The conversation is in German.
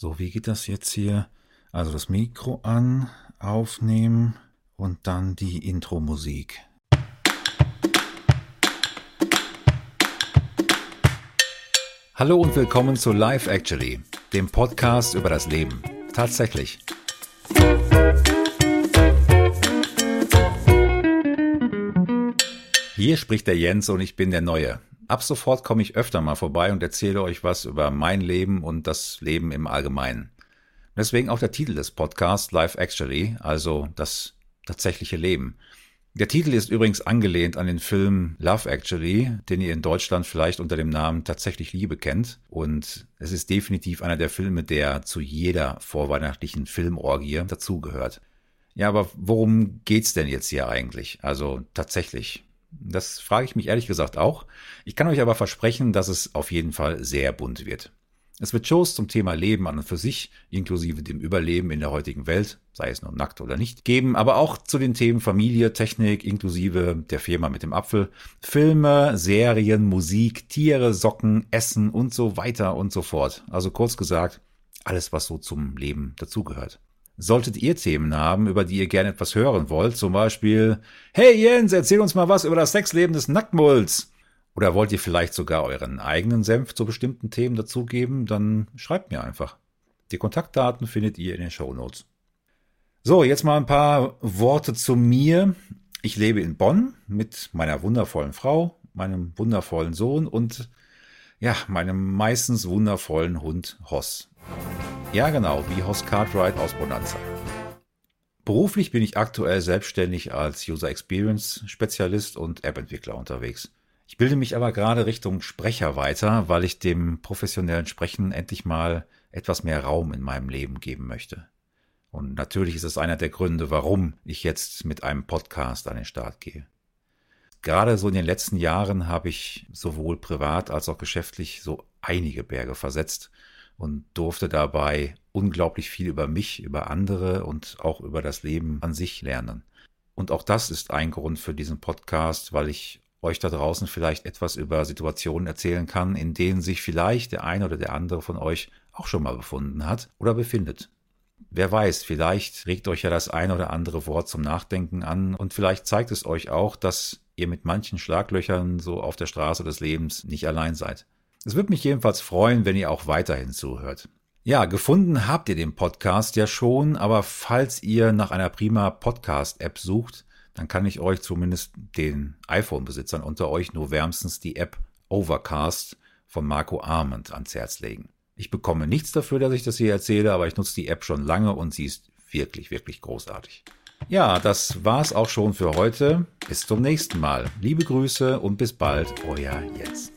So, wie geht das jetzt hier? Also das Mikro an, aufnehmen und dann die Intro-Musik. Hallo und willkommen zu Live Actually, dem Podcast über das Leben. Tatsächlich. Hier spricht der Jens und ich bin der Neue. Ab sofort komme ich öfter mal vorbei und erzähle euch was über mein Leben und das Leben im Allgemeinen. Deswegen auch der Titel des Podcasts Life Actually, also das tatsächliche Leben. Der Titel ist übrigens angelehnt an den Film Love Actually, den ihr in Deutschland vielleicht unter dem Namen Tatsächlich Liebe kennt. Und es ist definitiv einer der Filme, der zu jeder vorweihnachtlichen Filmorgie dazugehört. Ja, aber worum geht's denn jetzt hier eigentlich? Also tatsächlich. Das frage ich mich ehrlich gesagt auch. Ich kann euch aber versprechen, dass es auf jeden Fall sehr bunt wird. Es wird Shows zum Thema Leben an und für sich, inklusive dem Überleben in der heutigen Welt, sei es nur nackt oder nicht, geben, aber auch zu den Themen Familie, Technik, inklusive der Firma mit dem Apfel, Filme, Serien, Musik, Tiere, Socken, Essen und so weiter und so fort. Also kurz gesagt, alles, was so zum Leben dazugehört. Solltet ihr Themen haben, über die ihr gerne etwas hören wollt, zum Beispiel, hey Jens, erzähl uns mal was über das Sexleben des Nacktmulls. Oder wollt ihr vielleicht sogar euren eigenen Senf zu bestimmten Themen dazugeben, dann schreibt mir einfach. Die Kontaktdaten findet ihr in den Show Notes. So, jetzt mal ein paar Worte zu mir. Ich lebe in Bonn mit meiner wundervollen Frau, meinem wundervollen Sohn und ja, meinem meistens wundervollen Hund Hoss. Ja, genau, wie Hoss Cartwright aus Bonanza. Beruflich bin ich aktuell selbstständig als User Experience Spezialist und App-Entwickler unterwegs. Ich bilde mich aber gerade Richtung Sprecher weiter, weil ich dem professionellen Sprechen endlich mal etwas mehr Raum in meinem Leben geben möchte. Und natürlich ist es einer der Gründe, warum ich jetzt mit einem Podcast an den Start gehe. Gerade so in den letzten Jahren habe ich sowohl privat als auch geschäftlich so einige Berge versetzt und durfte dabei unglaublich viel über mich, über andere und auch über das Leben an sich lernen. Und auch das ist ein Grund für diesen Podcast, weil ich euch da draußen vielleicht etwas über Situationen erzählen kann, in denen sich vielleicht der eine oder der andere von euch auch schon mal befunden hat oder befindet. Wer weiß, vielleicht regt euch ja das eine oder andere Wort zum Nachdenken an und vielleicht zeigt es euch auch, dass ihr mit manchen Schlaglöchern so auf der Straße des Lebens nicht allein seid. Es würde mich jedenfalls freuen, wenn ihr auch weiterhin zuhört. Ja, gefunden habt ihr den Podcast ja schon, aber falls ihr nach einer prima Podcast-App sucht, dann kann ich euch zumindest den iPhone-Besitzern unter euch nur wärmstens die App Overcast von Marco Arment ans Herz legen. Ich bekomme nichts dafür, dass ich das hier erzähle, aber ich nutze die App schon lange und sie ist wirklich, wirklich großartig. Ja, das war's auch schon für heute. Bis zum nächsten Mal. Liebe Grüße und bis bald, euer Jens.